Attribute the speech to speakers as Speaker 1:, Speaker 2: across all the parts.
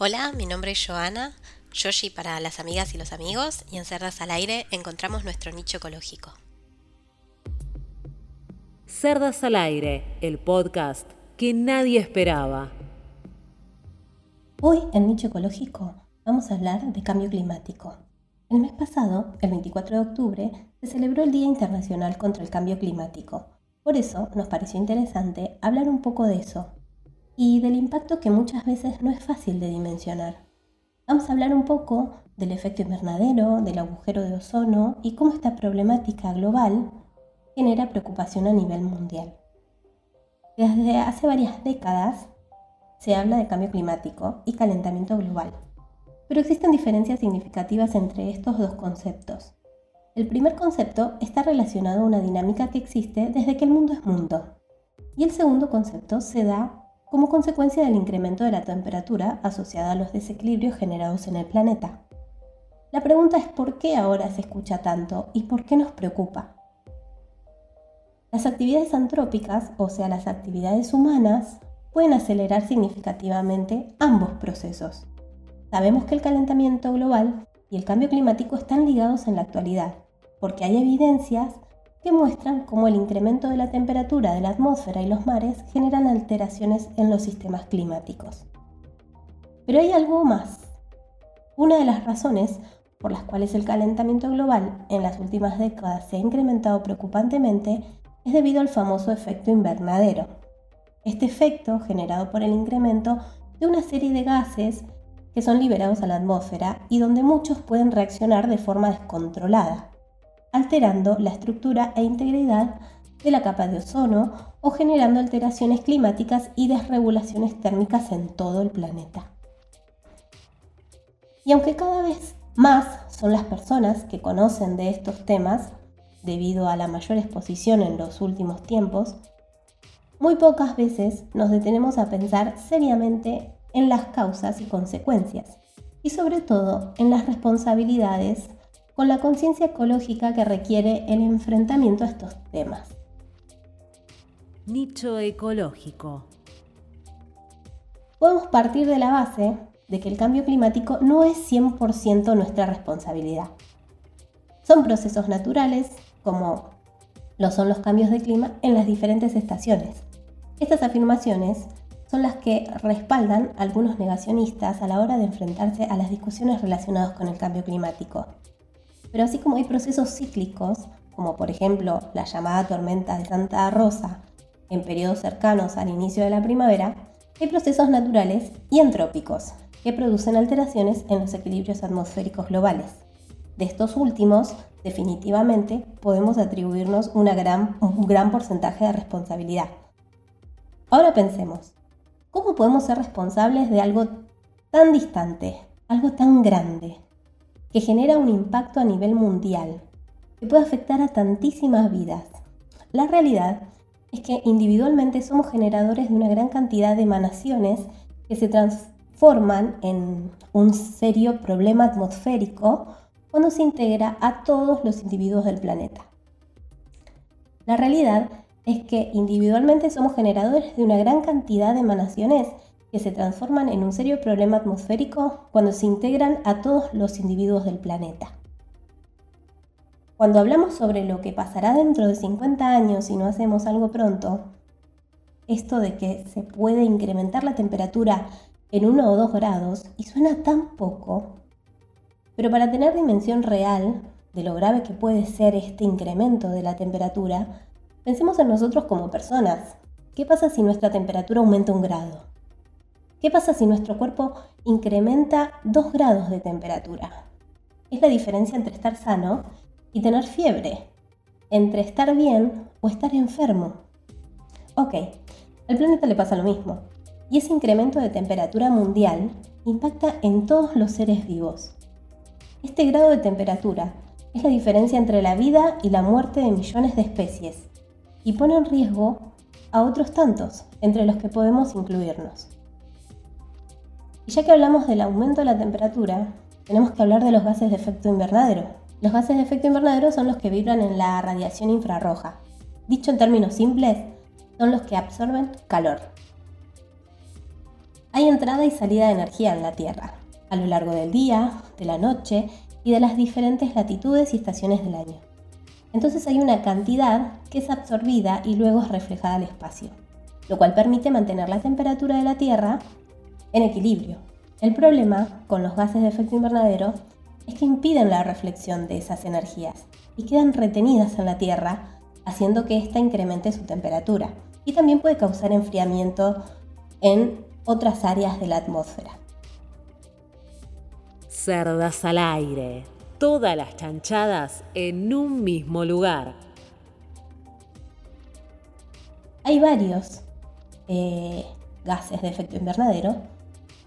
Speaker 1: Hola, mi nombre es Joana, Yoshi para las amigas y los amigos, y en Cerdas al Aire encontramos nuestro nicho ecológico.
Speaker 2: Cerdas al Aire, el podcast que nadie esperaba.
Speaker 3: Hoy en Nicho Ecológico vamos a hablar de cambio climático. El mes pasado, el 24 de octubre, se celebró el Día Internacional contra el Cambio Climático. Por eso nos pareció interesante hablar un poco de eso y del impacto que muchas veces no es fácil de dimensionar. Vamos a hablar un poco del efecto invernadero, del agujero de ozono y cómo esta problemática global genera preocupación a nivel mundial. Desde hace varias décadas se habla de cambio climático y calentamiento global, pero existen diferencias significativas entre estos dos conceptos. El primer concepto está relacionado a una dinámica que existe desde que el mundo es mundo, y el segundo concepto se da como consecuencia del incremento de la temperatura asociada a los desequilibrios generados en el planeta. La pregunta es por qué ahora se escucha tanto y por qué nos preocupa. Las actividades antrópicas, o sea, las actividades humanas, pueden acelerar significativamente ambos procesos. Sabemos que el calentamiento global y el cambio climático están ligados en la actualidad, porque hay evidencias que muestran cómo el incremento de la temperatura de la atmósfera y los mares generan alteraciones en los sistemas climáticos. Pero hay algo más. Una de las razones por las cuales el calentamiento global en las últimas décadas se ha incrementado preocupantemente es debido al famoso efecto invernadero. Este efecto, generado por el incremento de una serie de gases que son liberados a la atmósfera y donde muchos pueden reaccionar de forma descontrolada, alterando la estructura e integridad de la capa de ozono o generando alteraciones climáticas y desregulaciones térmicas en todo el planeta. Y aunque cada vez más son las personas que conocen de estos temas, debido a la mayor exposición en los últimos tiempos, muy pocas veces nos detenemos a pensar seriamente en las causas y consecuencias, y sobre todo en las responsabilidades con la conciencia ecológica que requiere el enfrentamiento a estos temas.
Speaker 2: Nicho ecológico.
Speaker 3: Podemos partir de la base de que el cambio climático no es 100% nuestra responsabilidad. Son procesos naturales, como lo son los cambios de clima en las diferentes estaciones. Estas afirmaciones son las que respaldan a algunos negacionistas a la hora de enfrentarse a las discusiones relacionadas con el cambio climático. Pero así como hay procesos cíclicos, como por ejemplo la llamada tormenta de Santa Rosa en periodos cercanos al inicio de la primavera, hay procesos naturales y antrópicos que producen alteraciones en los equilibrios atmosféricos globales. De estos últimos, definitivamente, podemos atribuirnos un gran porcentaje de responsabilidad. Ahora pensemos, ¿cómo podemos ser responsables de algo tan distante, algo tan grande? Que genera un impacto a nivel mundial, que puede afectar a tantísimas vidas. La realidad es que individualmente somos generadores de una gran cantidad de emanaciones que se transforman en un serio problema atmosférico cuando se integra a todos los individuos del planeta. La realidad es que individualmente somos generadores de una gran cantidad de emanaciones que se transforman en un serio problema atmosférico cuando se integran a todos los individuos del planeta. Cuando hablamos sobre lo que pasará dentro de 50 años si no hacemos algo pronto, esto de que se puede incrementar la temperatura en 1 o 2 grados, y suena tan poco, pero para tener dimensión real de lo grave que puede ser este incremento de la temperatura, pensemos en nosotros como personas. ¿Qué pasa si nuestra temperatura aumenta un grado? ¿Qué pasa si nuestro cuerpo incrementa 2 grados de temperatura? Es la diferencia entre estar sano y tener fiebre, entre estar bien o estar enfermo. Ok, al planeta le pasa lo mismo, y ese incremento de temperatura mundial impacta en todos los seres vivos. Este grado de temperatura es la diferencia entre la vida y la muerte de millones de especies, y pone en riesgo a otros tantos, entre los que podemos incluirnos. Y ya que hablamos del aumento de la temperatura, tenemos que hablar de los gases de efecto invernadero. Los gases de efecto invernadero son los que vibran en la radiación infrarroja. Dicho en términos simples, son los que absorben calor. Hay entrada y salida de energía en la Tierra, a lo largo del día, de la noche y de las diferentes latitudes y estaciones del año. Entonces hay una cantidad que es absorbida y luego es reflejada al espacio, lo cual permite mantener la temperatura de la Tierra en equilibrio. El problema con los gases de efecto invernadero es que impiden la reflexión de esas energías y quedan retenidas en la Tierra, haciendo que ésta incremente su temperatura y también puede causar enfriamiento en otras áreas de la atmósfera.
Speaker 2: Cerdas al aire. Todas las chanchadas en un mismo lugar.
Speaker 3: Hay varios eh, gases de efecto invernadero,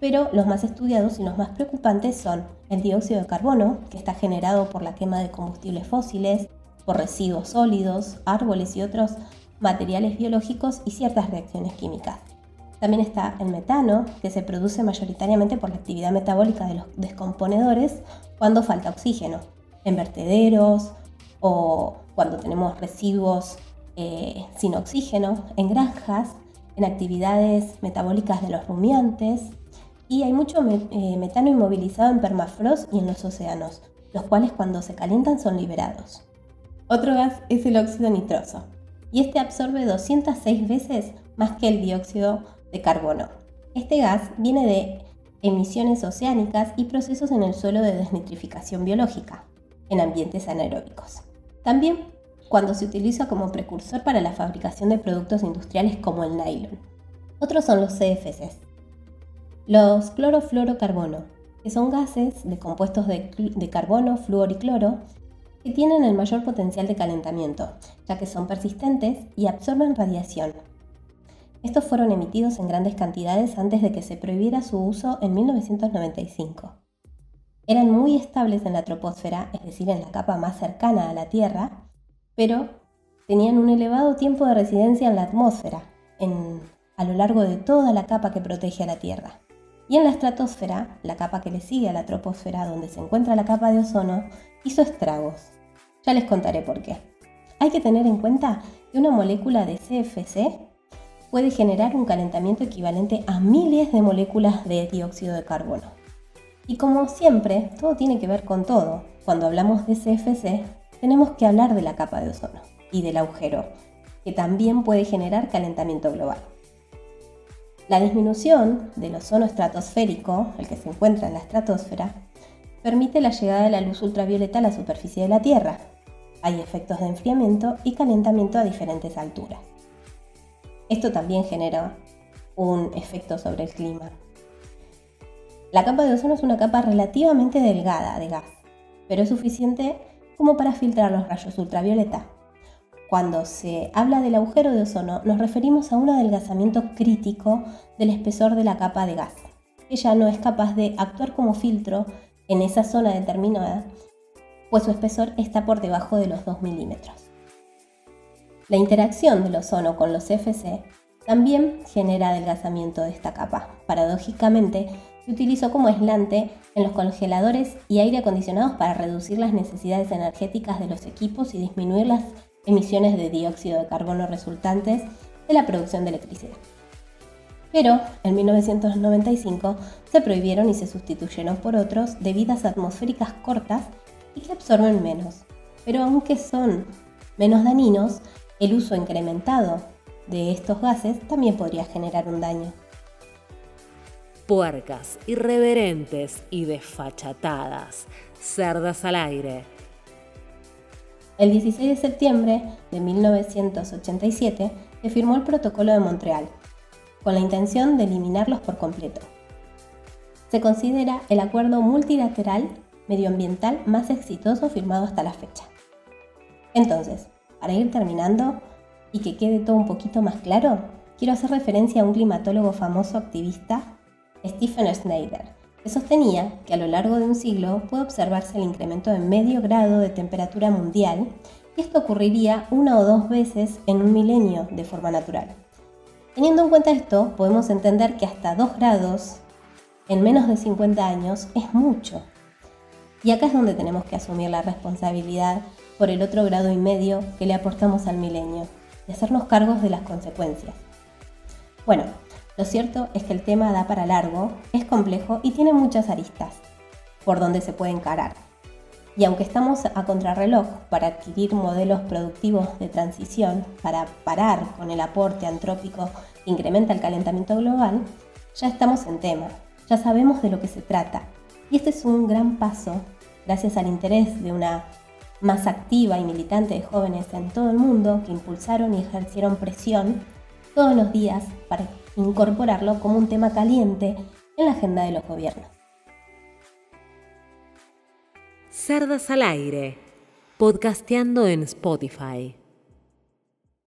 Speaker 3: pero los más estudiados y los más preocupantes son el dióxido de carbono, que está generado por la quema de combustibles fósiles, por residuos sólidos, árboles y otros materiales biológicos y ciertas reacciones químicas. También está el metano, que se produce mayoritariamente por la actividad metabólica de los descomponedores cuando falta oxígeno, en vertederos o cuando tenemos residuos eh, sin oxígeno, en granjas, en actividades metabólicas de los rumiantes. Y hay mucho eh, metano inmovilizado en permafrost y en los océanos, los cuales cuando se calientan son liberados. Otro gas es el óxido nitroso, y este absorbe 206 veces más que el dióxido de carbono. Este gas viene de emisiones oceánicas y procesos en el suelo de desnitrificación biológica, en ambientes anaeróbicos. También cuando se utiliza como precursor para la fabricación de productos industriales como el nylon. Otros son los CFCs. Los clorofluorocarbono, que son gases de compuestos de, carbono, flúor y cloro que tienen el mayor potencial de calentamiento, ya que son persistentes y absorben radiación, estos fueron emitidos en grandes cantidades antes de que se prohibiera su uso en 1995. Eran muy estables en la troposfera, es decir, en la capa más cercana a la Tierra, pero tenían un elevado tiempo de residencia en la atmósfera, a lo largo de toda la capa que protege a la Tierra. Y en la estratosfera, la capa que le sigue a la troposfera, donde se encuentra la capa de ozono, hizo estragos. Ya les contaré por qué. Hay que tener en cuenta que una molécula de CFC puede generar un calentamiento equivalente a miles de moléculas de dióxido de carbono. Y como siempre, todo tiene que ver con todo. Cuando hablamos de CFC, tenemos que hablar de la capa de ozono y del agujero, que también puede generar calentamiento global. La disminución del ozono estratosférico, el que se encuentra en la estratosfera, permite la llegada de la luz ultravioleta a la superficie de la Tierra. Hay efectos de enfriamiento y calentamiento a diferentes alturas. Esto también genera un efecto sobre el clima. La capa de ozono es una capa relativamente delgada de gas, pero es suficiente como para filtrar los rayos ultravioleta. Cuando se habla del agujero de ozono, nos referimos a un adelgazamiento crítico del espesor de la capa de gas, ya no es capaz de actuar como filtro en esa zona determinada, pues su espesor está por debajo de los 2 milímetros. La interacción del ozono con los FC también genera adelgazamiento de esta capa. Paradójicamente, se utilizó como aislante en los congeladores y aire acondicionados para reducir las necesidades energéticas de los equipos y disminuir las emisiones de dióxido de carbono resultantes de la producción de electricidad. Pero en 1995 se prohibieron y se sustituyeron por otros de vidas atmosféricas cortas y que absorben menos. Pero aunque son menos dañinos, el uso incrementado de estos gases también podría generar un daño.
Speaker 2: Puercas, irreverentes y desfachatadas, cerdas al aire.
Speaker 3: El 16 de septiembre de 1987 se firmó el Protocolo de Montreal, con la intención de eliminarlos por completo. Se considera el acuerdo multilateral medioambiental más exitoso firmado hasta la fecha. Entonces, para ir terminando y que quede todo un poquito más claro, quiero hacer referencia a un climatólogo famoso activista, Stephen Snyder, que sostenía que a lo largo de un siglo puede observarse el incremento de medio grado de temperatura mundial y esto ocurriría una o dos veces en un milenio de forma natural. Teniendo en cuenta esto, podemos entender que hasta 2 grados en menos de 50 años es mucho. Y acá es donde tenemos que asumir la responsabilidad por el otro grado y medio que le aportamos al milenio y hacernos cargos de las consecuencias. Bueno, Lo cierto es que el tema da para largo, es complejo y tiene muchas aristas por donde se puede encarar. Y aunque estamos a contrarreloj para adquirir modelos productivos de transición para parar con el aporte antrópico que incrementa el calentamiento global, ya estamos en tema, ya sabemos de lo que se trata. Y este es un gran paso gracias al interés de una más activa y militante de jóvenes en todo el mundo que impulsaron y ejercieron presión todos los días para incorporarlo como un tema caliente en la agenda de los gobiernos.
Speaker 2: Cerdas al aire, podcasteando en Spotify.